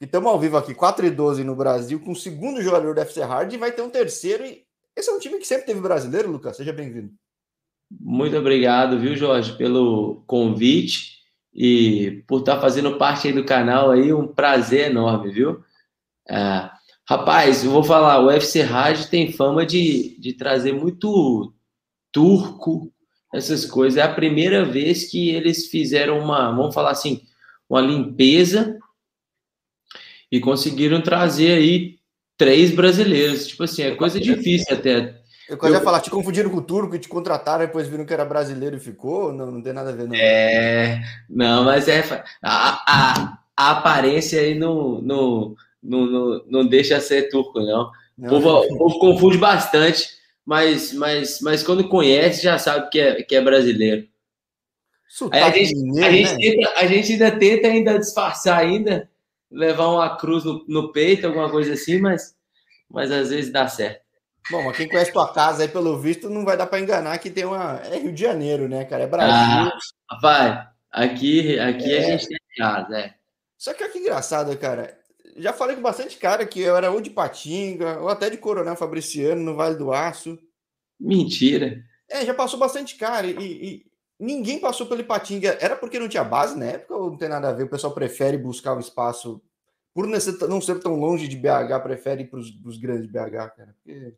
estamos ao vivo aqui, 4 e 12 no Brasil, com o segundo jogador do FC Hard e vai ter um terceiro. E esse é um time que sempre teve brasileiro, Lucas. Seja bem-vindo. Muito obrigado, viu, Jorge, pelo convite e por estar fazendo parte aí do canal aí, um prazer enorme, viu? É, rapaz, eu vou falar, o UFC Hard tem fama de, de trazer muito turco, essas coisas. É a primeira vez que eles fizeram uma, vamos falar assim, uma limpeza e conseguiram trazer aí três brasileiros. Tipo assim, é coisa difícil até eu quase ia falar, te confundiram com o turco e te contrataram, depois viram que era brasileiro e ficou? Não, não tem nada a ver, não. É, não, mas é. A, a, a aparência aí não, não, não, não, não deixa ser turco, não. não. O, povo, o povo confunde bastante, mas, mas, mas quando conhece já sabe que é, que é brasileiro. Aí a, gente, mineiro, a, gente né? tenta, a gente ainda tenta ainda disfarçar ainda, levar uma cruz no, no peito, alguma coisa assim, mas, mas às vezes dá certo. Bom, mas quem conhece tua casa aí, pelo visto, não vai dar para enganar que tem uma. É Rio de Janeiro, né, cara? É Brasil. Ah, rapaz, aqui, aqui é. a gente tem casa, é. Só que olha que engraçado, cara. Já falei com bastante cara que eu era ou de Patinga, ou até de Coronel Fabriciano, no Vale do Aço. Mentira. É, já passou bastante cara e, e ninguém passou pelo Ipatinga. Era porque não tinha base na época ou não tem nada a ver? O pessoal prefere buscar um espaço, por não ser tão longe de BH, prefere ir para os grandes BH, cara. Porque...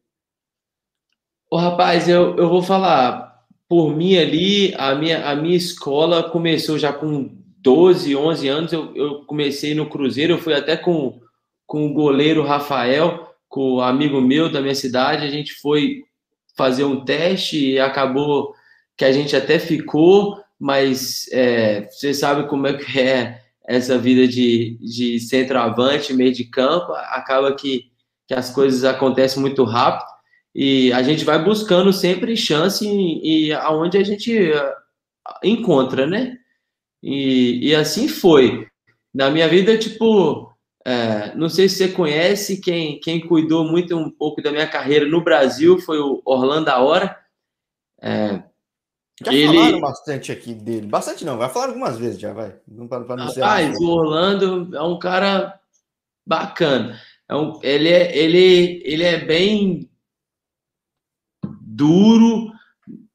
Ô, rapaz, eu, eu vou falar, por mim ali, a minha, a minha escola começou já com 12, 11 anos, eu, eu comecei no Cruzeiro, eu fui até com, com o goleiro Rafael, com o amigo meu da minha cidade, a gente foi fazer um teste e acabou que a gente até ficou, mas é, você sabe como é que é essa vida de, de centroavante, meio de campo, acaba que, que as coisas acontecem muito rápido. E a gente vai buscando sempre chance e, e aonde a gente eh, encontra, né? E, e assim foi. Na minha vida, tipo, é, não sei se você conhece, quem, quem cuidou muito um pouco da minha carreira no Brasil foi o Orlando Hora. É, já ele... falaram bastante aqui dele. Bastante não, vai falar algumas vezes já, vai. Não, para, não Rapaz, o Orlando é um cara bacana. É um, ele, é, ele, ele é bem duro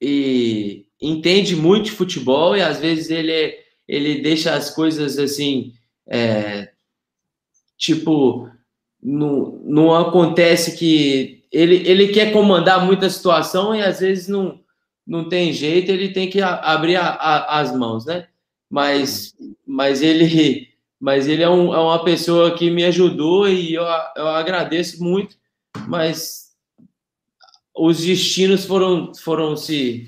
e entende muito de futebol e às vezes ele, ele deixa as coisas assim, é, tipo, não, não acontece que ele, ele quer comandar muita situação e às vezes não, não tem jeito, ele tem que abrir a, a, as mãos, né? Mas, mas ele mas ele é, um, é uma pessoa que me ajudou e eu, eu agradeço muito, mas os destinos foram, foram se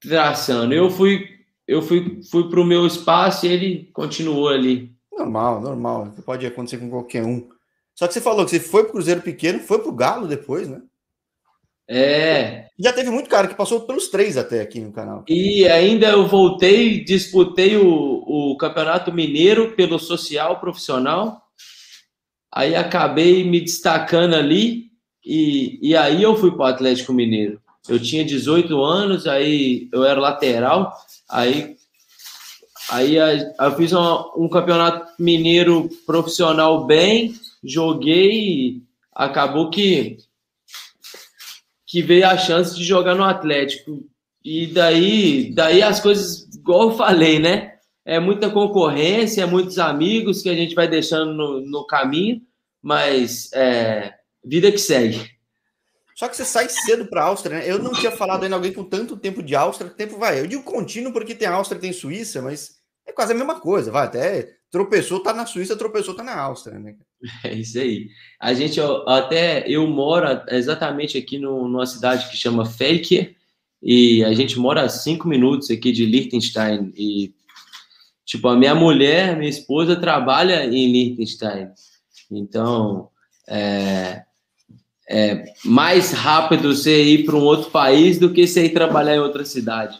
traçando. Eu fui eu fui, fui para o meu espaço e ele continuou ali. Normal, normal. Pode acontecer com qualquer um. Só que você falou que você foi para o Cruzeiro pequeno, foi para o Galo depois, né? É. Já teve muito cara que passou pelos três até aqui no canal. E ainda eu voltei, disputei o, o Campeonato Mineiro pelo social profissional. Aí acabei me destacando ali e, e aí eu fui para o Atlético Mineiro. Eu tinha 18 anos, aí eu era lateral, aí, aí eu fiz um, um campeonato mineiro profissional bem, joguei e acabou que, que veio a chance de jogar no Atlético. E daí, daí as coisas, igual eu falei, né? É muita concorrência, é muitos amigos que a gente vai deixando no, no caminho, mas é, vida que segue. Só que você sai cedo para a Áustria, né? Eu não tinha falado ainda alguém com tanto tempo de Áustria, tempo vai. Eu digo contínuo porque tem Áustria, tem Suíça, mas é quase a mesma coisa, vai. Até tropeçou, tá na Suíça, tropeçou, tá na Áustria, né? É isso aí. A gente até eu moro exatamente aqui no, numa cidade que chama Felker e a gente mora a cinco minutos aqui de Liechtenstein e tipo a minha mulher, minha esposa trabalha em Liechtenstein, então é, é mais rápido você ir para um outro país do que você ir trabalhar em outra cidade.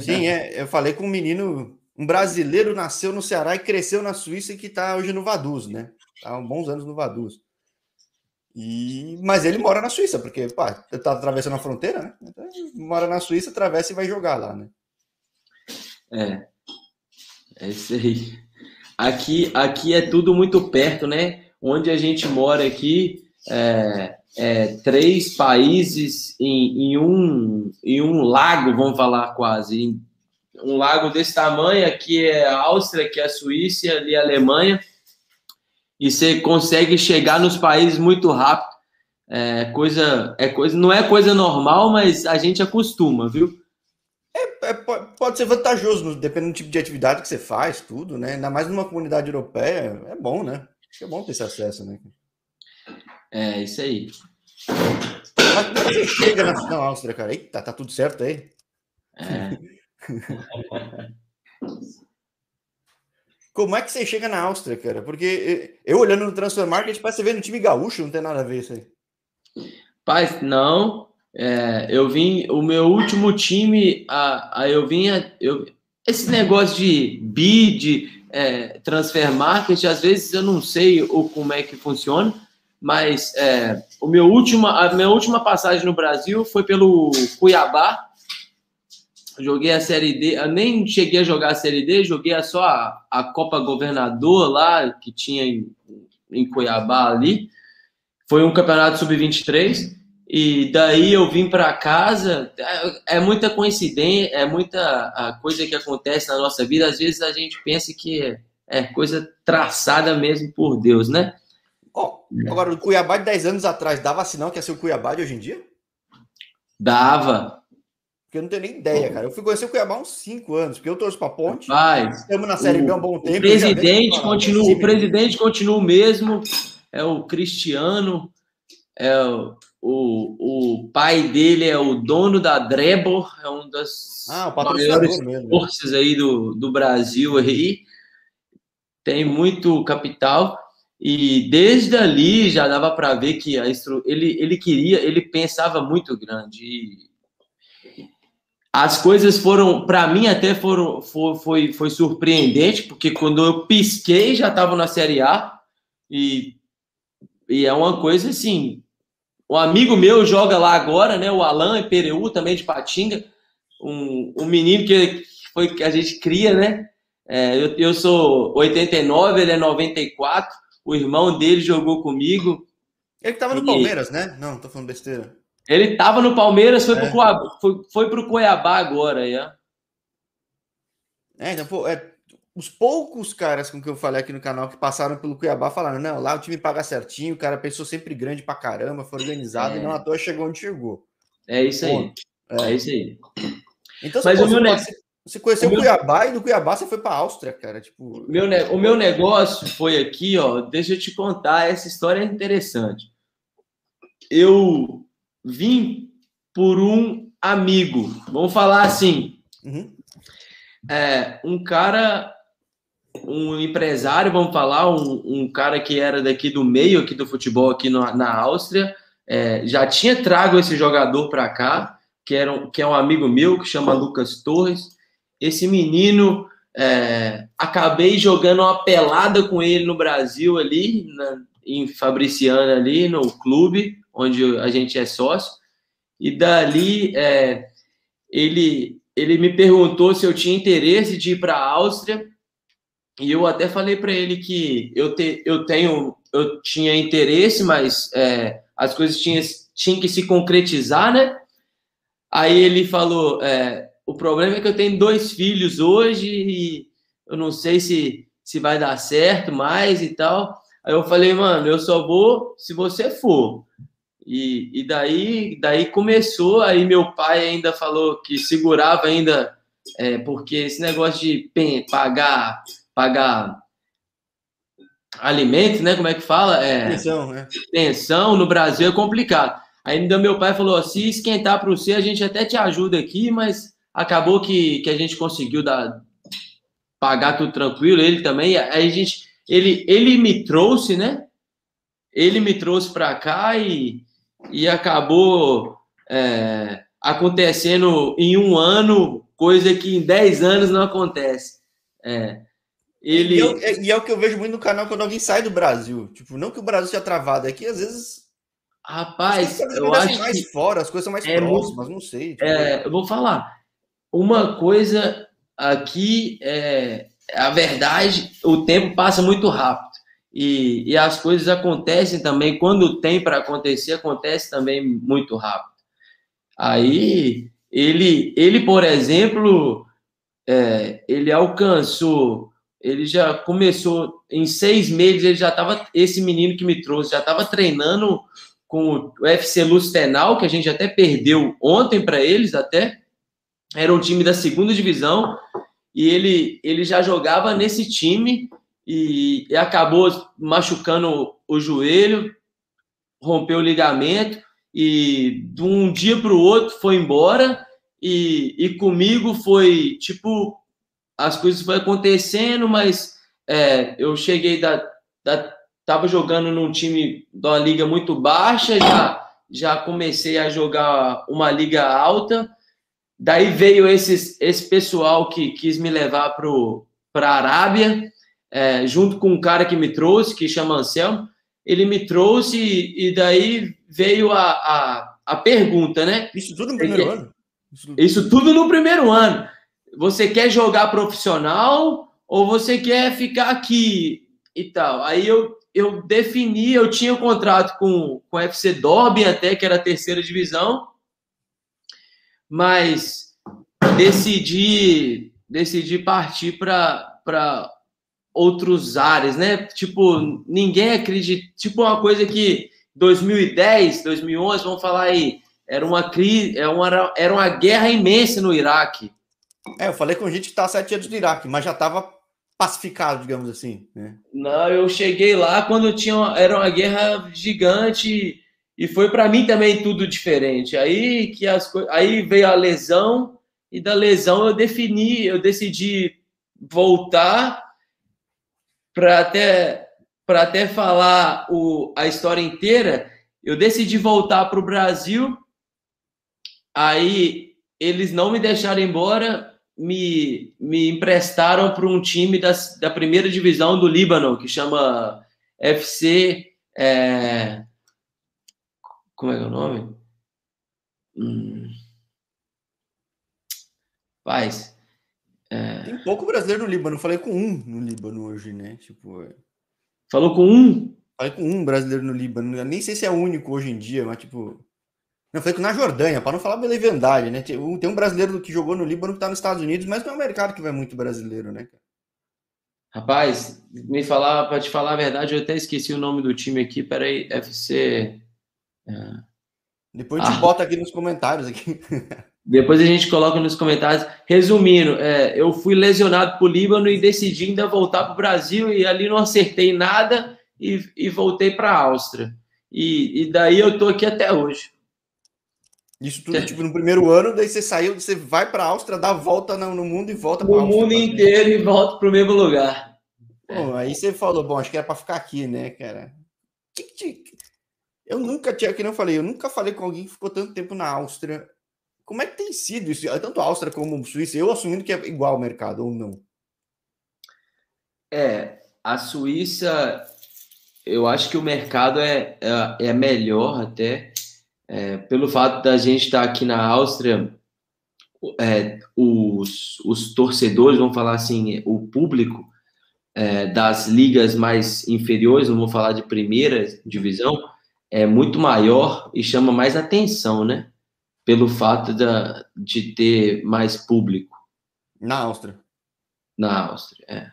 Sim, é, eu falei com um menino, um brasileiro nasceu no Ceará e cresceu na Suíça e que está hoje no Vaduz, né? Há bons anos no Vaduz. E, mas ele mora na Suíça, porque pá, tá atravessando a fronteira, né? Então, mora na Suíça, atravessa e vai jogar lá, né? É. É isso aí. aqui, aqui é tudo muito perto, né? Onde a gente mora aqui, é, é, três países em, em, um, em um lago, vamos falar quase. Um lago desse tamanho, aqui é a Áustria, aqui é a Suíça, ali é a Alemanha. E você consegue chegar nos países muito rápido. É coisa, é coisa, não é coisa normal, mas a gente acostuma, viu? É, é, pode ser vantajoso, dependendo do tipo de atividade que você faz, tudo, né? Ainda mais numa comunidade europeia, é bom, né? Acho que é bom ter esse acesso, né? É, isso aí. Mas como você chega na, na Áustria, cara? Eita, tá tudo certo aí? É. Como é que você chega na Áustria, cara? Porque eu olhando no Transfer Market, parece você vê no time gaúcho, não tem nada a ver isso aí. Pai, não. É, eu vim, o meu último time, a, a eu vinha, eu, esse negócio de bid, é, transfer market, às vezes eu não sei o, como é que funciona, mas é, o meu último, a minha última passagem no Brasil foi pelo Cuiabá. Joguei a Série D, eu nem cheguei a jogar a Série D, joguei só a, a Copa Governador lá, que tinha em, em Cuiabá ali. Foi um campeonato sub-23. E daí eu vim para casa. É, é, muita coincidência, é muita coisa que acontece na nossa vida. Às vezes a gente pensa que é, é coisa traçada mesmo por Deus, né? Oh, agora, o Cuiabá de 10 anos atrás dava sinal que ia ser o Cuiabá de hoje em dia? Dava. Porque eu não tenho nem ideia, cara. Eu fui conhecer o Cuiabá há uns 5 anos, porque eu torço para Ponte. Rapaz, estamos na Série B há um bom tempo. O presidente, continua, o presidente continua o mesmo, é o Cristiano, é o, o, o pai dele é o dono da Drebor, é um das ah, maiores forças aí do, do Brasil aí. Tem muito capital. E desde ali já dava para ver que a estru... ele, ele queria, ele pensava muito grande. E as coisas foram, para mim até foram, foi, foi, foi, surpreendente, porque quando eu pisquei já estava na Série A e, e é uma coisa assim. Um amigo meu joga lá agora, né? O Alan Pereu, também de Patinga, um, um menino que foi que a gente cria, né? É, eu, eu sou 89, ele é 94 o irmão dele jogou comigo. Ele que tava no Palmeiras, né? Não, tô falando besteira. Ele tava no Palmeiras, foi, é. pro, Cuiabá, foi, foi pro Cuiabá agora, é. É, então, pô, é, os poucos caras com que eu falei aqui no canal que passaram pelo Cuiabá falaram: não, lá o time paga certinho, o cara pensou sempre grande pra caramba, foi organizado é. e não à toa chegou onde chegou. É isso aí. É. é. isso aí. Então, Mas o meu negócio. Você conheceu o, o Cuiabá e do Cuiabá você foi para a Áustria, cara. Tipo... Meu, o meu negócio foi aqui, ó. Deixa eu te contar, essa história é interessante. Eu vim por um amigo, vamos falar assim. Uhum. É, um cara, um empresário, vamos falar, um, um, cara que era daqui do meio aqui do futebol aqui no, na Áustria, é, já tinha trago esse jogador para cá, que, era um, que é um amigo meu, que chama Lucas Torres esse menino, é, acabei jogando uma pelada com ele no Brasil ali, na, em Fabriciana ali, no clube, onde a gente é sócio, e dali é, ele, ele me perguntou se eu tinha interesse de ir para a Áustria, e eu até falei para ele que eu, te, eu tenho, eu tinha interesse, mas é, as coisas tinham, tinham que se concretizar, né? Aí ele falou, é, o problema é que eu tenho dois filhos hoje e eu não sei se, se vai dar certo mais e tal. Aí eu falei, mano, eu só vou se você for. E, e daí, daí começou, aí meu pai ainda falou que segurava ainda, é, porque esse negócio de pagar, pagar alimentos, né? Como é que fala? É, pensão, né? Pensão no Brasil é complicado. Ainda meu pai falou: se esquentar para você, a gente até te ajuda aqui, mas acabou que, que a gente conseguiu dar, pagar tudo tranquilo, ele também. Aí a gente, ele, ele me trouxe, né? Ele me trouxe para cá e, e acabou é, acontecendo em um ano, coisa que em dez anos não acontece. É, ele... E, eu, e, é o que eu vejo muito no canal quando alguém sai do Brasil. Tipo, não que o Brasil seja travado aqui, às vezes. Rapaz, eu acho mais que fora, as coisas são mais é próximas, não sei. Tipo... É, eu vou falar uma coisa aqui é, a verdade, o tempo passa muito rápido. E, e as coisas acontecem também, quando tem para acontecer, acontece também muito rápido. Aí, ele, ele por exemplo, é, ele alcançou, ele já começou, em seis meses, ele já estava, esse menino que me trouxe, já estava treinando com o FC Lustenau, que a gente até perdeu ontem para eles, até, era um time da segunda divisão, e ele, ele já jogava nesse time, e, e acabou machucando o joelho, rompeu o ligamento e de um dia para o outro foi embora e, e comigo foi tipo as coisas foram acontecendo, mas é, eu cheguei da, da tava jogando num time de uma liga muito baixa, já já comecei a jogar uma liga alta. Daí veio esses, esse pessoal que quis me levar para a Arábia é, junto com um cara que me trouxe, que chama Anselmo, ele me trouxe e, e daí veio a, a, a, pergunta, né? Isso tudo no primeiro ano? Isso... Isso tudo no primeiro ano. Você quer jogar profissional ou você quer ficar aqui e tal? Aí eu, eu defini, eu tinha um contrato com, com o FC Dorby até, que era a terceira divisão, mas decidi, decidi partir para outros áreas, né? Tipo, ninguém acredita. Tipo, uma coisa que 2010, 2011, vamos falar aí, era uma crise, era é uma, era uma guerra imensa no Iraque. É, eu falei com gente que tá sete anos no Iraque, mas já estava pacificado, digamos assim. Né? Não, eu cheguei lá quando tinha, era uma guerra gigante e foi para mim também tudo diferente. Aí que as aí veio a lesão e da lesão eu defini, eu decidi voltar para até para até falar o, a história inteira, eu decidi voltar para o Brasil. Aí eles não me deixaram embora, me, me emprestaram para um time da, da primeira divisão do Líbano, que chama FC. É... Como é que é o nome? Hum... Paz. É... Tem pouco brasileiro no Líbano. Falei com um no Líbano hoje, né? Tipo. É. Falou com um? Falei com um brasileiro no Líbano. Eu nem sei se é o único hoje em dia, mas tipo. Não, falei com na Jordânia, para não falar pela leviandade, né? Tem um brasileiro que jogou no Líbano que tá nos Estados Unidos, mas não é um mercado que vai muito brasileiro, né, Rapaz, me falar, para te falar a verdade, eu até esqueci o nome do time aqui. Peraí, FC. É... Depois a gente ah. bota aqui nos comentários aqui. Depois a gente coloca nos comentários. Resumindo, é, eu fui lesionado para o Líbano e decidi ainda voltar para o Brasil e ali não acertei nada e, e voltei para a Áustria. E, e, daí eu tô aqui até hoje. Isso tudo, tipo, no primeiro ano, daí você saiu, você vai para a Áustria, dá a volta no, no mundo e volta para. O mundo inteiro e volta para o mesmo lugar. Bom, aí você falou, bom, acho que era para ficar aqui, né, cara? Eu nunca tinha, que não falei, eu nunca falei com alguém que ficou tanto tempo na Áustria como é que tem sido isso? Tanto a Áustria como a Suíça, eu assumindo que é igual ao mercado ou não? É, a Suíça, eu acho que o mercado é, é, é melhor até, é, pelo fato da gente estar aqui na Áustria, é, os, os torcedores, vamos falar assim, o público é, das ligas mais inferiores, não vou falar de primeira divisão, é muito maior e chama mais atenção, né? Pelo fato da, de ter mais público. Na Áustria. Na Áustria, é.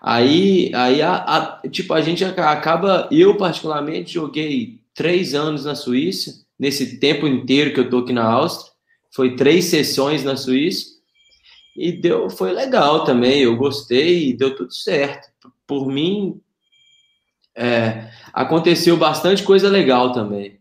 Aí, aí a, a, tipo, a gente acaba. Eu, particularmente, joguei três anos na Suíça, nesse tempo inteiro que eu tô aqui na Áustria. Foi três sessões na Suíça. E deu, foi legal também. Eu gostei e deu tudo certo. Por mim, é, aconteceu bastante coisa legal também.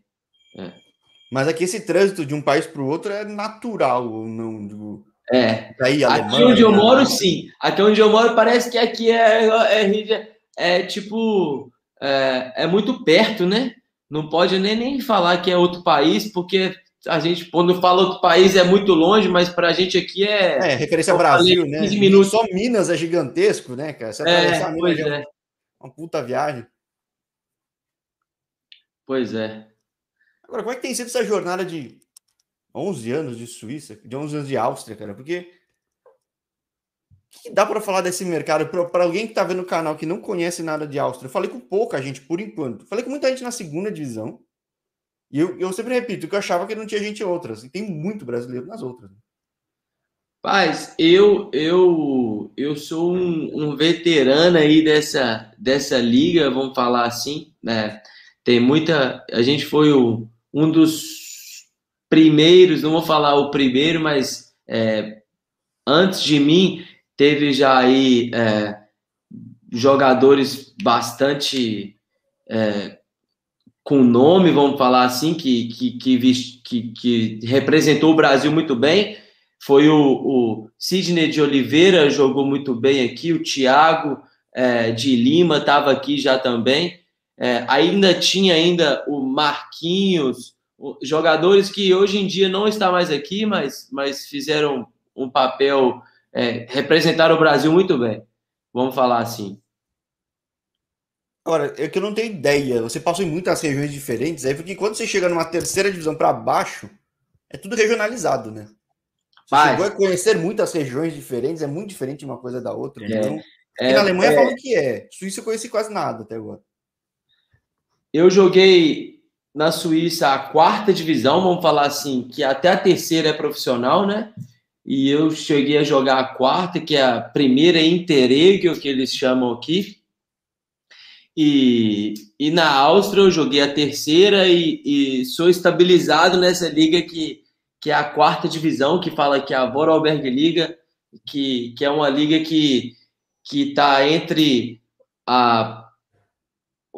É. Mas aqui esse trânsito de um país para o outro é natural, não digo. É. Daí, aqui onde eu moro, sim. Aqui onde eu moro parece que aqui é, é, é, é tipo é, é, muito perto, né? Não pode nem, nem falar que é outro país, porque a gente, quando fala outro país, é muito longe, mas para a gente aqui é. É, referência ao Brasil, né? 15 minutos. Só Minas é gigantesco, né, cara? Você é, Minas é, é uma puta viagem. Pois é. Agora, como é que tem sido essa jornada de 11 anos de Suíça, de 11 anos de Áustria, cara? Porque que dá para falar desse mercado para alguém que está vendo o canal que não conhece nada de Áustria? Eu falei com pouca gente por enquanto. Falei com muita gente na segunda divisão. E eu, eu sempre repito que eu achava que não tinha gente em outras. E tem muito brasileiro nas outras. Paz, eu eu eu sou um, um, veterano aí dessa dessa liga, vamos falar assim, né? Tem muita, a gente foi o, um dos primeiros, não vou falar o primeiro, mas é, antes de mim teve já aí é, jogadores bastante é, com nome, vamos falar assim, que, que, que, que, representou o Brasil muito bem. Foi o, o Sidney de Oliveira, jogou muito bem aqui, o Thiago é, de Lima estava aqui já também. É, ainda tinha ainda o Marquinhos, jogadores que hoje em dia não está mais aqui, mas, mas fizeram um papel é, representaram o Brasil muito bem. Vamos falar assim. Agora, é que eu não tenho ideia. Você passou em muitas regiões diferentes, aí porque quando você chega numa terceira divisão para baixo, é tudo regionalizado, né? Você Mas... chegou a conhecer muitas regiões diferentes, é muito diferente uma coisa da outra. É, então, é, na Alemanha é... falam que é. Suíça eu conheci quase nada até agora. Eu joguei na Suíça a quarta divisão, vamos falar assim, que até a terceira é profissional, né? e eu cheguei a jogar a quarta, que é a primeira Interregio, que eles chamam aqui. E, e na Áustria eu joguei a terceira e, e, sou estabilizado nessa liga que, que é a quarta divisão, que fala que é a Vorarlberg Liga, que, que é uma liga que que está entre a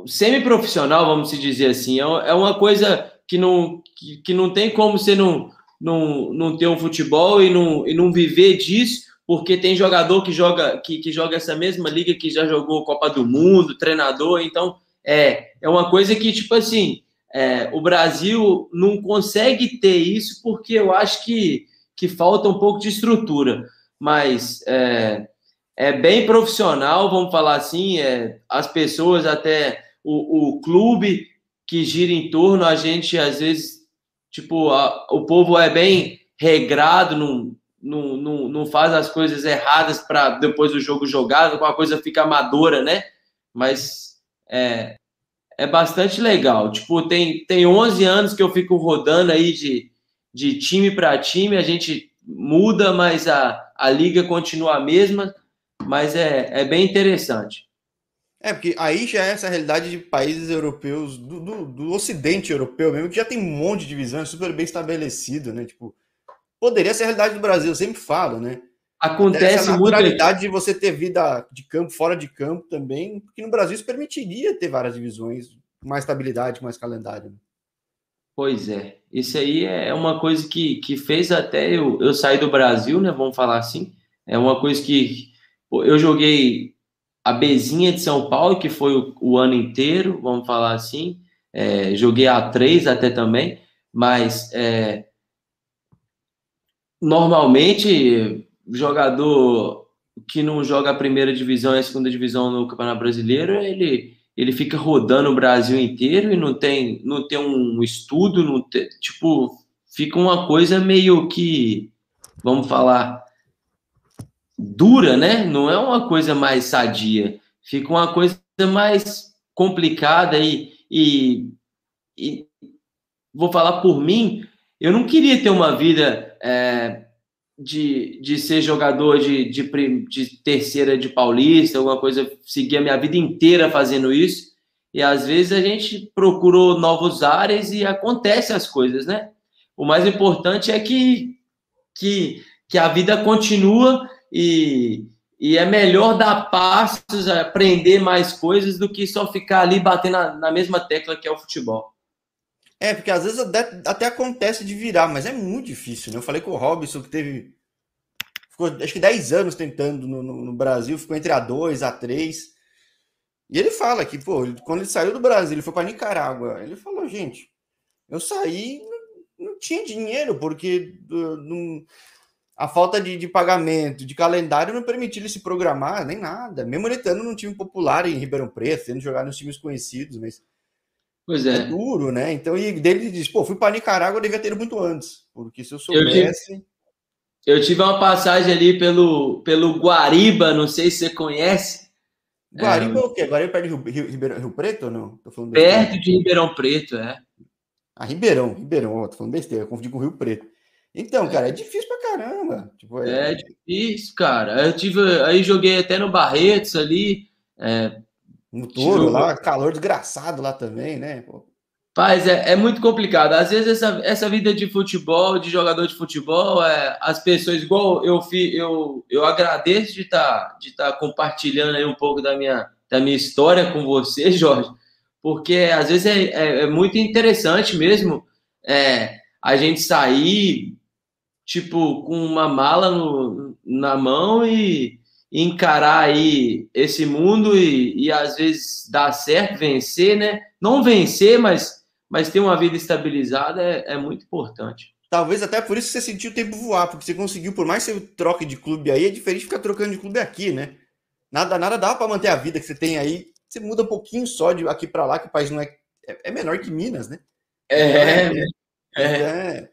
semi-profissional, vamos dizer assim, é, é uma coisa que não, que, que não tem como você não, não, não ter um futebol e não, e não viver disso, porque tem jogador que joga que, que joga essa mesma liga que já jogou Copa do Mundo, treinador, então é, é uma coisa que, tipo assim, é, o Brasil não consegue ter isso porque eu acho que, que falta um pouco de estrutura, mas é, é bem profissional, vamos falar assim, é, as pessoas até o, o clube que gira em torno, a gente às vezes Tipo, a, o povo é bem regrado, não, não, não, não faz as coisas erradas para depois do jogo jogado, com a coisa fica amadora, né? Mas é, é bastante legal. Tipo, tem, tem 11 anos que eu fico rodando aí de, de time para time, a gente muda, mas a, a liga continua a mesma, mas é, é bem interessante. É, porque aí já é essa realidade de países europeus, do, do, do, ocidente europeu mesmo, que já tem um monte de divisão, é super bem estabelecido, né? Tipo, poderia ser a realidade do Brasil, eu sempre falo, né? Acontece essa naturalidade muito... de você ter vida de campo, fora de campo também, porque no Brasil isso permitiria ter várias divisões, com mais estabilidade, mais calendário. Né? Pois é, isso aí é uma coisa que, que fez até eu, eu sair do Brasil, né? Vamos falar assim. É uma coisa que eu joguei a Bezinha de São Paulo, que foi o, o ano inteiro, vamos falar assim. É, joguei a 3 até também, mas é, normalmente jogador que não joga a primeira divisão e a segunda divisão no Campeonato Brasileiro, ele, ele fica rodando o Brasil inteiro e não tem, não tem um estudo, não tem, tipo, fica uma coisa meio que, vamos falar, dura, né? Não é uma coisa mais sadia, fica uma coisa mais complicada e, e, e vou falar por mim, eu não queria ter uma vida é, de, de ser jogador de, de, de terceira de paulista, alguma coisa, seguir a minha vida inteira fazendo isso. E às vezes a gente procurou novos áreas e acontece as coisas, né? O mais importante é que, que, que a vida continua e, e é melhor dar passos, aprender mais coisas do que só ficar ali batendo na, na mesma tecla que é o futebol. É, porque às vezes até, até, acontece de virar, mas é muito difícil, né? Eu falei com o Robson que teve. Ficou acho que 10 anos tentando no, no, no Brasil, ficou entre A2, A3. E ele fala que, pô, quando ele saiu do Brasil, ele foi para Nicarágua. Ele falou, gente, eu saí, não, não tinha dinheiro, porque não, a falta de, de, pagamento, de calendário não permitia ele se programar, nem nada. Mesmo ele estando num time popular em Ribeirão Preto, tendo jogar nos times conhecidos, mas. Pois é. é duro, né? Então, e dele diz: pô, fui para Nicarágua, eu devia ter muito antes, porque se eu soubesse. Eu tive, Eu tive uma passagem ali pelo, pelo Guariba, não sei se você conhece. Guariba é, o quê? Guariba é perto de Rio, Rio, Rio Preto ou não? perto de Ribeirão Preto, é. Ah, Ribeirão, Ribeirão, ó, tô falando besteira, eu confundi com Rio Preto. Então, cara, é difícil pra caramba. Tipo, é... é... difícil, cara. Eu tive. Aí joguei até no Barretos ali. É... No touro lá, calor desgraçado lá também, né? Pô. Paz, é, é muito complicado. Às vezes essa, essa vida de futebol, de jogador de futebol, é, as pessoas, igual eu eu, eu agradeço de estar tá, de tá compartilhando aí um pouco da minha, da minha história com você, Jorge, porque às vezes é, é, é muito interessante mesmo é, a gente sair, tipo, com uma mala no, na mão e, e encarar aí esse mundo e, e às vezes dar certo, vencer, né? Não vencer, mas mas ter uma vida estabilizada é, é muito importante. Talvez até por isso você sentiu o tempo voar, porque você conseguiu, por mais que você troque de clube aí, é diferente ficar trocando de clube aqui, né? Nada, nada dá para manter a vida que você tem aí. Você muda um pouquinho só de aqui para lá, que o país não é, é, é menor que Minas, né? É, é, é. é.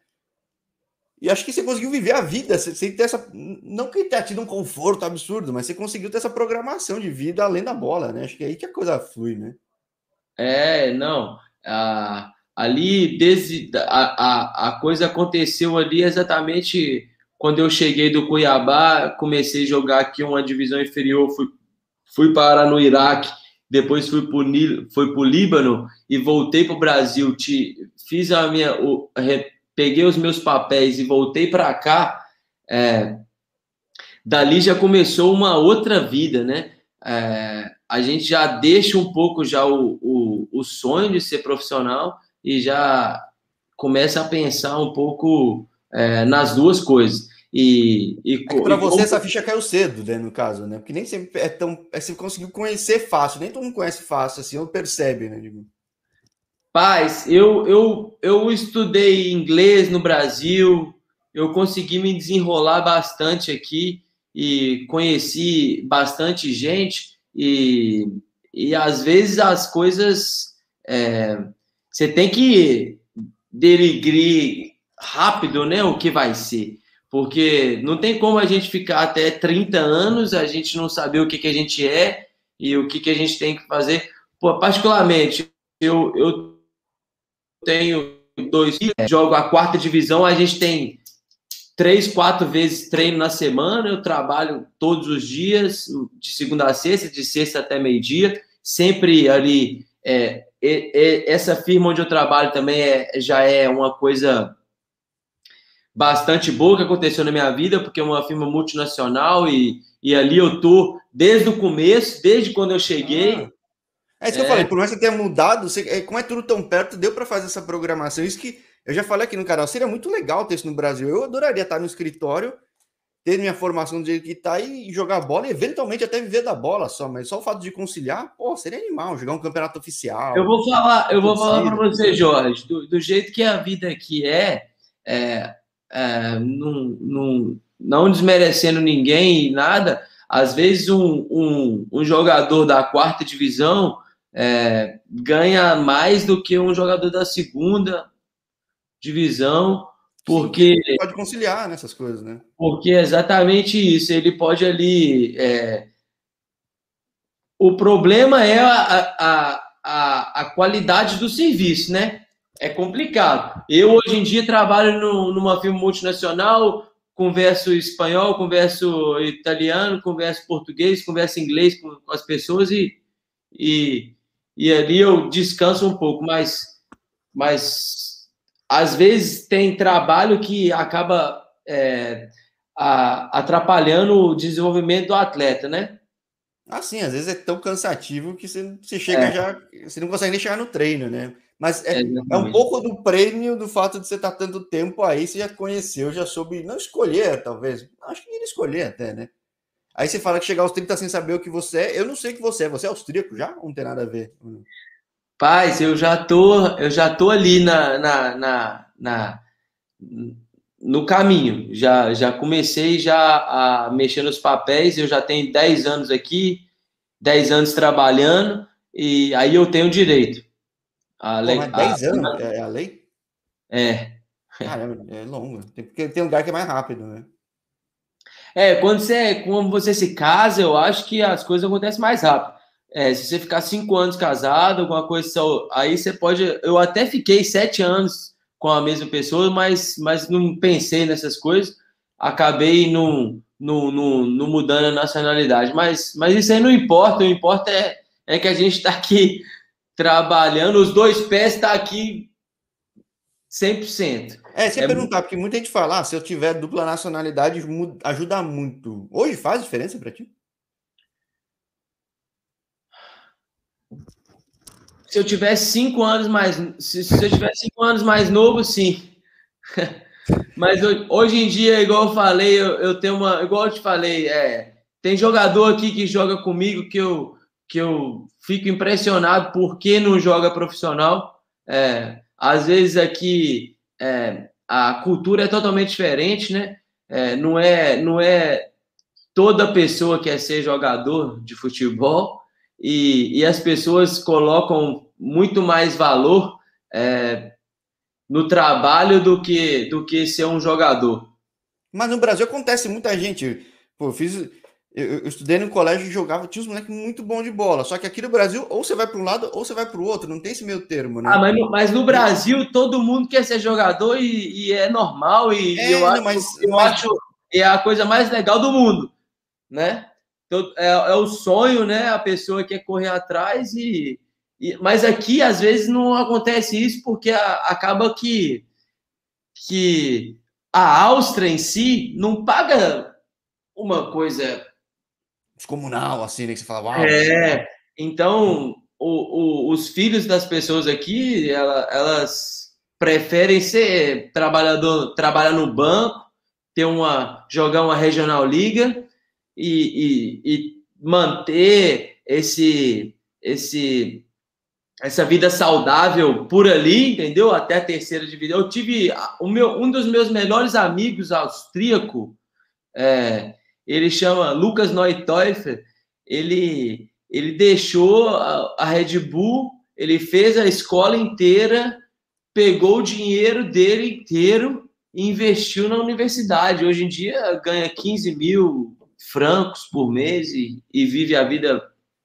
E acho que você conseguiu viver a vida, sem ter essa. Não que tenha tido um conforto absurdo, mas você conseguiu ter essa programação de vida além da bola, né? Acho que é aí que a coisa flui, né? É, não. Ah, ali, desde a, a, a coisa aconteceu ali exatamente quando eu cheguei do Cuiabá, comecei a jogar aqui uma divisão inferior, fui, fui parar no Iraque, depois fui para o Líbano e voltei para o Brasil. Te, fiz a minha. O, peguei os meus papéis e voltei para cá. É, dali já começou uma outra vida, né? É, a gente já deixa um pouco já o, o, o sonho de ser profissional e já começa a pensar um pouco é, nas duas coisas. E, e é para você como... essa ficha caiu cedo, né, no caso, né? Porque nem sempre é tão. É, você conseguiu conhecer fácil, nem todo mundo conhece fácil, assim, ou percebe, né? Digo. Paz, eu, eu, eu estudei inglês no Brasil, eu consegui me desenrolar bastante aqui e conheci bastante gente, e, e às vezes as coisas é, você tem que derigrir rápido né, o que vai ser. Porque não tem como a gente ficar até 30 anos, a gente não saber o que, que a gente é e o que, que a gente tem que fazer. Pô, particularmente, eu, eu tenho dois jogo a quarta divisão, a gente tem três, quatro vezes treino na semana, eu trabalho todos os dias, de segunda a sexta, de sexta até meio-dia, sempre ali. É, essa firma onde eu trabalho também é, já é uma coisa bastante boa que aconteceu na minha vida, porque é uma firma multinacional e, e ali eu tô desde o começo, desde quando eu cheguei. Ah. É isso que eu falei, por mais que tenha mudado, você, é, como é tudo tão perto, deu para fazer essa programação. Isso que eu já falei aqui no canal, seria muito legal ter isso no Brasil. Eu adoraria estar no escritório, ter minha formação do jeito que está e jogar bola e eventualmente até viver da bola só, mas só o fato de conciliar, pô, seria animal, jogar um campeonato oficial. Eu vou falar, eu vou falar para você, Jorge, do, do, jeito que a vida aqui é, é, é não, não, não desmerecendo ninguém e nada, às vezes um, um, um jogador da quarta divisão é, ganha mais do que um jogador da segunda divisão, porque. Sim, pode conciliar nessas coisas, né? Porque é exatamente isso. Ele pode ali. É... O problema é a, a, a, a, qualidade do serviço, né? É complicado. Eu, hoje em dia, trabalho no, numa firma multinacional, converso espanhol, converso italiano, converso português, converso inglês com, com as pessoas e, e, e ali eu descanso um pouco, mas, mas às vezes tem trabalho que acaba é, a, atrapalhando o desenvolvimento do atleta, né? Assim, às vezes é tão cansativo que você, você chega é. já, você não consegue nem chegar no treino, né? Mas é, é, um pouco do prêmio do fato de você estar tanto tempo aí, você já conheceu, já soube, não escolher, talvez. Acho que ele escolher até, né? Aí você fala que chegar aos 30 sem saber o que você é. Eu não sei o que você é. Você é austríaco já? Não tem nada a ver. Paz, eu já tô, eu já tô ali na, na, na, na no caminho. Já, já comecei já a mexer nos papéis. Eu já tenho 10 anos aqui, 10 anos trabalhando e aí eu tenho direito. A lei, Pô, 10 a, anos é a lei? É. Caramba, é longo. Tem, porque tem lugar que é mais rápido, né? É, quando você, quando você se casa, eu acho que as coisas acontecem mais rápido. É, se você ficar cinco anos casado, alguma coisa, aí você pode. Eu até fiquei sete anos com a mesma pessoa, mas, mas não pensei nessas coisas. Acabei não, não, não, não mudando a nacionalidade. Mas, mas isso aí não importa. O importa é, é que a gente está aqui trabalhando, os dois pés estão tá aqui 100%. É, você é perguntar, porque muita gente fala, ah, se eu tiver dupla nacionalidade, ajuda muito. Hoje faz diferença para ti? Se eu tivesse cinco anos mais. Se, se eu tivesse cinco anos mais novo, sim. Mas hoje em dia, igual eu falei, eu, eu, tenho uma. Igual eu te falei, é, tem jogador aqui que joga comigo que eu, que eu fico impressionado porque não joga profissional. É, às vezes aqui é, a cultura é totalmente diferente, né? É, não, é, não é toda pessoa quer ser jogador de futebol e, e as pessoas colocam muito mais valor é, no trabalho do que, do que ser um jogador. Mas no Brasil acontece muita gente. Pô, fiz. Eu, eu estudei no colégio e jogava, tinha uns moleques muito bons de bola. Só que aqui no Brasil, ou você vai para um lado ou você vai para o outro. Não tem esse meio termo, né? Ah, mas no, mas no Brasil todo mundo quer ser jogador e, e é normal. E, é, eu, não, acho, mas, eu mas... acho é a coisa mais legal do mundo, né? Então, é, é, o sonho, né? A pessoa quer correr atrás e, e, mas aqui às vezes não acontece isso porque a, acaba que que a Áustria em si não paga uma coisa comunal assim, né? Que você fala, uau. É. Então, o, o, os filhos das pessoas aqui, ela, elas preferem ser trabalhador, trabalhar no banco, ter uma jogar uma regional liga e, e, e manter esse, esse, essa vida saudável por ali, entendeu? Até a terceira divisão. Eu tive o meu, um dos meus melhores amigos austríaco, é, ele chama Lucas Neuteufel, ele, ele deixou a, a Red Bull, ele fez a escola inteira, pegou o dinheiro dele inteiro e investiu na universidade. Hoje em dia ganha 15 mil francos por mês e, e vive a vida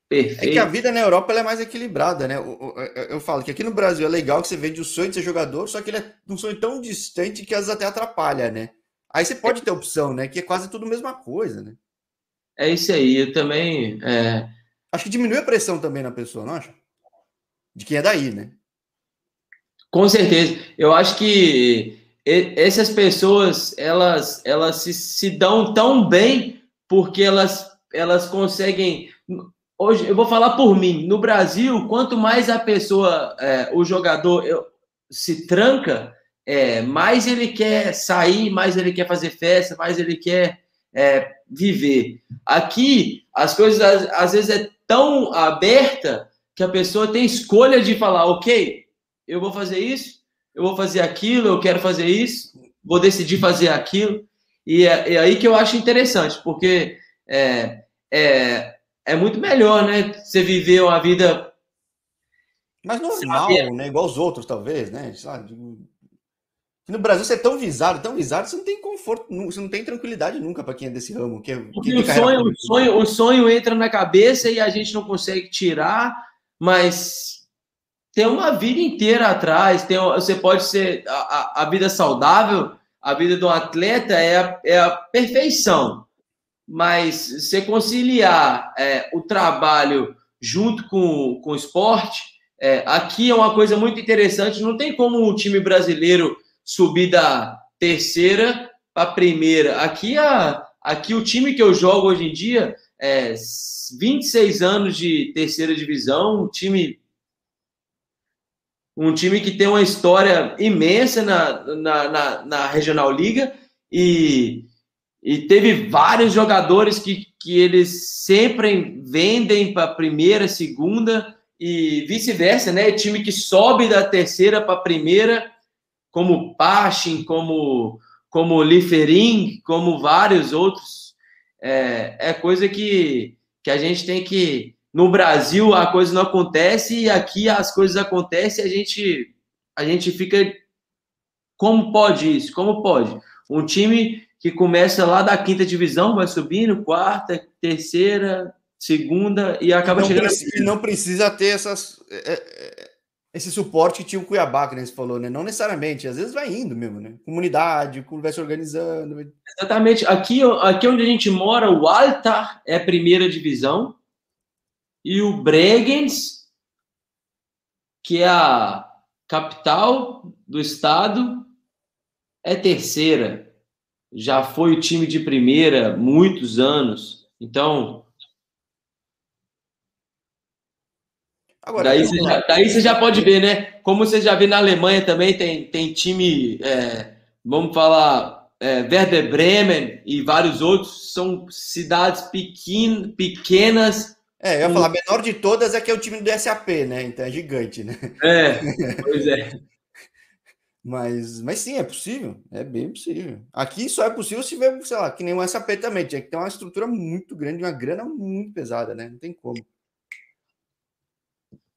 perfeita. É que a vida na Europa é mais equilibrada, né? Eu, eu, eu, falo que aqui no Brasil é legal que você vende o sonho de ser jogador, só que ele é um sonho tão distante que às vezes até atrapalha, né? Aí você pode ter opção, né? Que é quase tudo a mesma coisa, né? É isso aí, eu também. É... Acho que diminui a pressão também na pessoa, não acha? De quem é daí, né? Com certeza. Eu acho que essas pessoas, elas, elas se, se dão tão bem porque elas, elas conseguem. Hoje, eu vou falar por mim. No Brasil, quanto mais a pessoa, é, o jogador, eu, se tranca, é, mais ele quer sair, mais ele quer fazer festa, mais ele quer é, viver. Aqui, as coisas às, vezes é tão aberta que a pessoa tem escolha de falar, ok, eu vou fazer isso, eu vou fazer aquilo, eu quero fazer isso, vou decidir fazer aquilo. E é, é aí que eu acho interessante, porque é, é, é muito melhor, né? Você viver uma vida. Mas normal, né? Igual os outros, talvez, né? Sabe? No Brasil você é tão visado, tão visado, você não tem conforto, você não tem tranquilidade nunca para quem é desse ramo. Que é, Porque o, sonho, o, sonho, o sonho entra na cabeça e a gente não consegue tirar, mas tem uma vida inteira atrás. Tem, você pode ser a, a, a vida saudável a vida do atleta é a, é a perfeição, mas você conciliar é, o trabalho junto com, com o esporte, é, aqui é uma coisa muito interessante. Não tem como o time brasileiro subir da terceira para a primeira. Aqui, a, aqui o time que eu jogo hoje em dia é 26 anos de terceira divisão, um time um time que tem uma história imensa na, na, na, na Regional Liga e, e teve vários jogadores que, que eles sempre vendem para primeira, segunda e vice-versa, né? Time que sobe da terceira para primeira, como Pachin, como, como Liferin, como vários outros. É, é coisa que, que a gente tem que no Brasil a coisa não acontece e aqui as coisas acontecem e a gente, a gente fica. Como pode isso? Como pode? Um time que começa lá da quinta divisão, vai subindo, quarta, terceira, segunda e acaba não chegando. Precisa, e não precisa ter essas, é, é, esse suporte que tinha o Cuiabá, que você falou, né? Não necessariamente, às vezes vai indo mesmo, né? Comunidade, vai se organizando. Exatamente. Aqui, aqui onde a gente mora, o Alta é a primeira divisão e o Bregenz, que é a capital do estado, é terceira já foi o time de primeira muitos anos. Então. Agora, daí, você já, daí você já pode ver, né? Como você já vê na Alemanha também, tem, tem time, é, vamos falar, é, Werder Bremen e vários outros, são cidades pequen, pequenas. É, eu ia falar, a menor de todas é que é o time do SAP, né? Então é gigante, né? É, pois é. Mas, mas sim, é possível. É bem possível. Aqui só é possível se ver, sei lá, que nem um SAP também. Tinha que ter uma estrutura muito grande, uma grana muito pesada, né? Não tem como.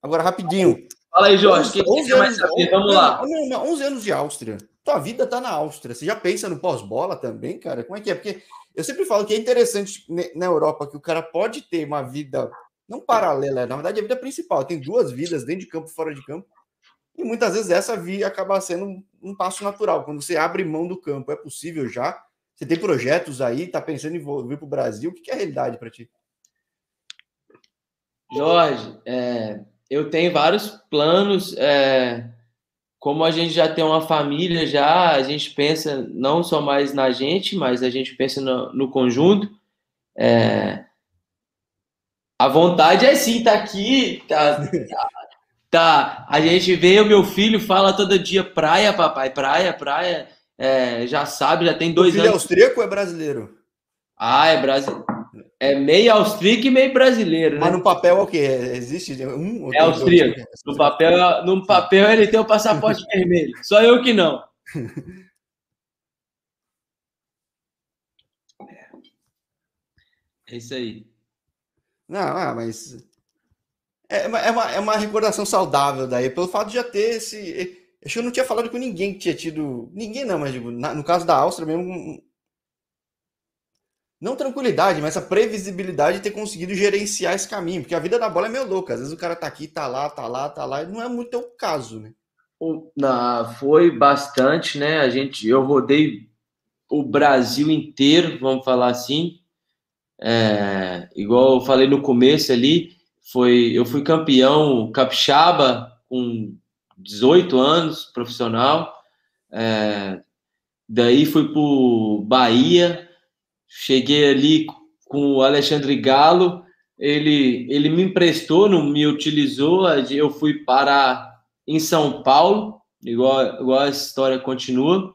Agora, rapidinho. Fala aí, Jorge. 11, 11 anos, Vamos lá. Não, não, 11 anos de Áustria. Tua vida tá na Áustria. Você já pensa no pós-bola também, cara? Como é que é? Porque eu sempre falo que é interessante na Europa que o cara pode ter uma vida não paralela, na verdade é a vida principal. Tem duas vidas dentro de campo e fora de campo e muitas vezes essa via acaba sendo um, passo natural. Quando você abre mão do campo, é possível já? Você tem projetos aí, está pensando em vir para o Brasil? O que é a realidade para ti? Jorge, é, eu tenho vários planos. É, como a gente já tem uma família, já a gente pensa não só mais na gente, mas a gente pensa no, no conjunto. É, a vontade é sim estar tá aqui, tá, tá Tá, a gente vê o meu filho fala todo dia praia, papai, praia, praia. É, já sabe, já tem dois o filho é anos. é austríaco ou é brasileiro? Ah, é brasileiro. É meio austríaco e meio brasileiro, Mas né? no papel é o quê? Existe um? É austríaco. No papel, no papel ele tem o passaporte vermelho. Só eu que não. É isso aí. Não, ah, mas é uma, é uma, é uma recordação saudável daí, pelo fato de já ter esse. Acho que eu não tinha falado com ninguém que tinha tido. Ninguém não, mas digo, na, no caso da Áustria mesmo. Não tranquilidade, mas essa previsibilidade de ter conseguido gerenciar esse caminho, porque a vida da bola é meio louca. Às vezes o cara tá aqui, tá lá, tá lá, tá lá, e não é muito o caso, né? Não, foi bastante, né? A gente, eu rodei o Brasil inteiro, vamos falar assim. É, igual eu falei no começo ali, foi eu fui campeão capixaba com 18 anos, profissional. É, daí fui para Bahia, cheguei ali com o Alexandre Galo. Ele, ele me emprestou, não me utilizou. Eu fui parar em São Paulo, igual, igual a história continua.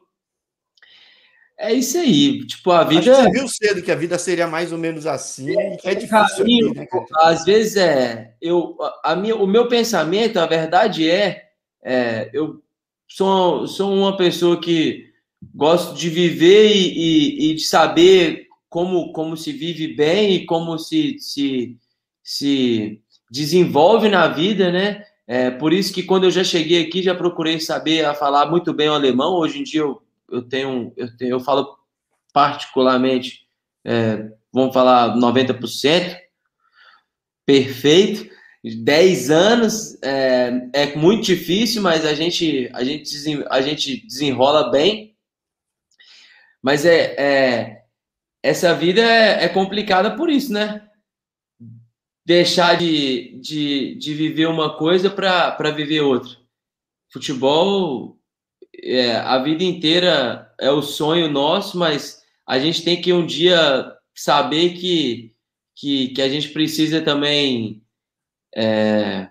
É isso aí. Tipo, a vida. você viu cedo que a vida seria mais ou menos assim. É, é difícil. Caminho, aqui, né, às vezes é. Eu, a minha, o meu pensamento, a verdade é, é eu sou, sou uma pessoa que gosto de viver e, e, e, de saber como, como se vive bem e como se, se, se desenvolve na vida, né? É, por isso que quando eu já cheguei aqui, já procurei saber a falar muito bem o alemão. Hoje em dia eu eu tenho, eu, tenho, eu falo particularmente, é, vamos falar 90%, perfeito. 10 anos é, é, muito difícil, mas a gente, a gente, a gente desenrola bem. Mas é, é essa vida é, é, complicada por isso, né? Deixar de, de, de viver uma coisa para viver outra. Futebol é, a vida inteira é o sonho nosso, mas a gente tem que um dia saber que, que, que a gente precisa também é,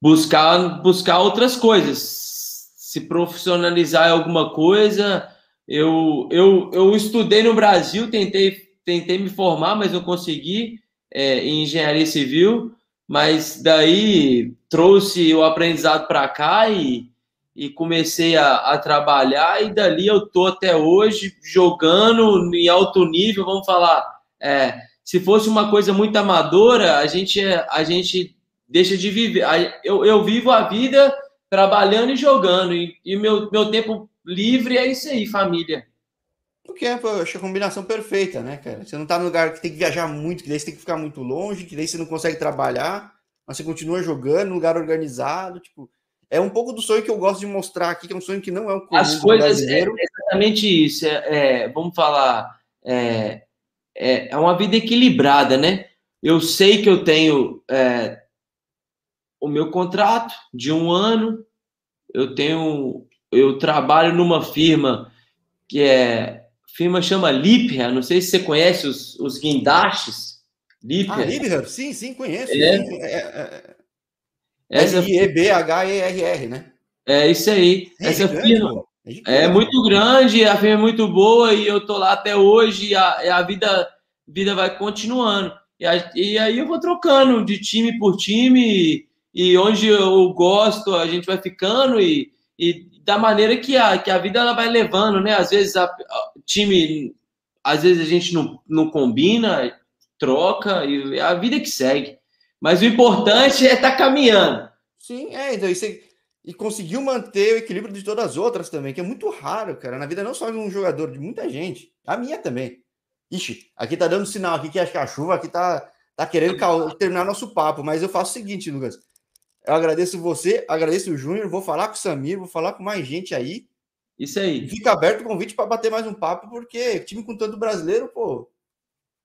buscar, buscar outras coisas, se profissionalizar em alguma coisa. Eu, eu, eu estudei no Brasil, tentei, tentei me formar, mas não consegui é, em engenharia civil, mas daí trouxe o aprendizado para cá e e comecei a, a, trabalhar e dali eu tô até hoje jogando em alto nível, vamos falar, é, se fosse uma coisa muito amadora, a gente a gente deixa de viver. Eu, eu vivo a vida trabalhando e jogando e, e meu, meu tempo livre é isso aí, família. Porque eu acho a combinação perfeita, né, cara? Você não tá no lugar que tem que viajar muito, que daí você tem que ficar muito longe, que daí você não consegue trabalhar, mas você continua jogando, num lugar organizado, tipo. É um pouco do sonho que eu gosto de mostrar aqui, que é um sonho que não é um As coisas é exatamente isso. É, é, vamos falar, é, é, é, uma vida equilibrada, né? Eu sei que eu tenho é, o meu contrato de um ano, eu tenho, eu trabalho numa firma que é firma chama Lipher, não sei se você conhece os, os guindastes. Lipher. Ah, sim, sim, conheço. É. Sim. É, é, Essa... L-I-E-B-H-E-R-R, né? É isso aí. É Essa grande, firma é, é muito grande, a firma é muito boa e eu tô lá até hoje e a, a vida, vida vai continuando. E, a, e, aí eu vou trocando de time por time e, e onde eu gosto a gente vai ficando e, e da maneira que a, que a vida ela vai levando, né? Às vezes a, a time, às vezes a gente não, não combina, troca e a vida que segue. Mas o importante é estar tá caminhando. Sim, é, então isso e conseguiu manter o equilíbrio de todas as outras também, que é muito raro, cara, na vida não só de um jogador, de muita gente. A minha também. Ixi, aqui tá dando sinal aqui que acho que a chuva aqui tá, tá querendo terminar nosso papo, mas eu faço o seguinte, Lucas. Eu agradeço você, agradeço o Júnior, vou falar com o Samir, vou falar com mais gente aí. Isso aí. Fica aberto o convite para bater mais um papo, porque time com tanto brasileiro, pô,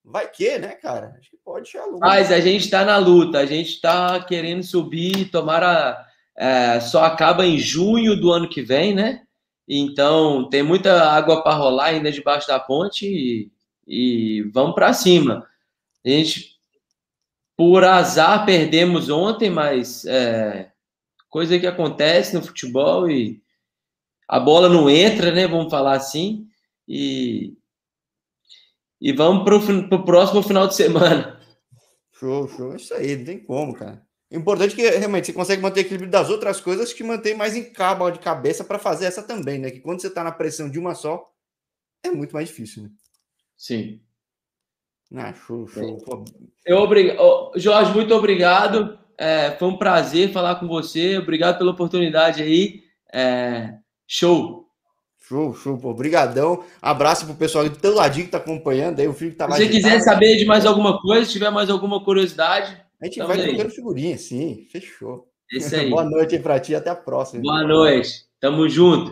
vai que, né, cara? Acho que pode chegar Mas a gente tá na luta, a gente tá querendo subir, tomara. É, só acaba em junho do ano que vem, né? Então tem muita água para rolar ainda debaixo da ponte e, e vamos para cima. A gente por azar, perdemos ontem, mas é, coisa que acontece no futebol e a bola não entra, né? Vamos falar assim. E, e vamos para o próximo final de semana. Show, show. Isso aí, não tem como, cara. O importante é que realmente você consegue manter o equilíbrio das outras coisas que mantém mais em cabo de cabeça para fazer essa também, né? Que quando você está na pressão de uma só, é muito mais difícil, né? Sim. Ah, show, show. Eu obrig... Jorge, muito obrigado. É, foi um prazer falar com você. Obrigado pela oportunidade aí. É, show. Show, show, pô. Obrigadão. Abraço pro pessoal do teu ladinho que tá acompanhando aí, o filho que tá lá. Se você quiser saber de mais alguma coisa, se tiver mais alguma curiosidade. A gente vai trocando figurinha, sim. Fechou. Boa noite aí pra ti, até a próxima. Boa noite. Tamo junto.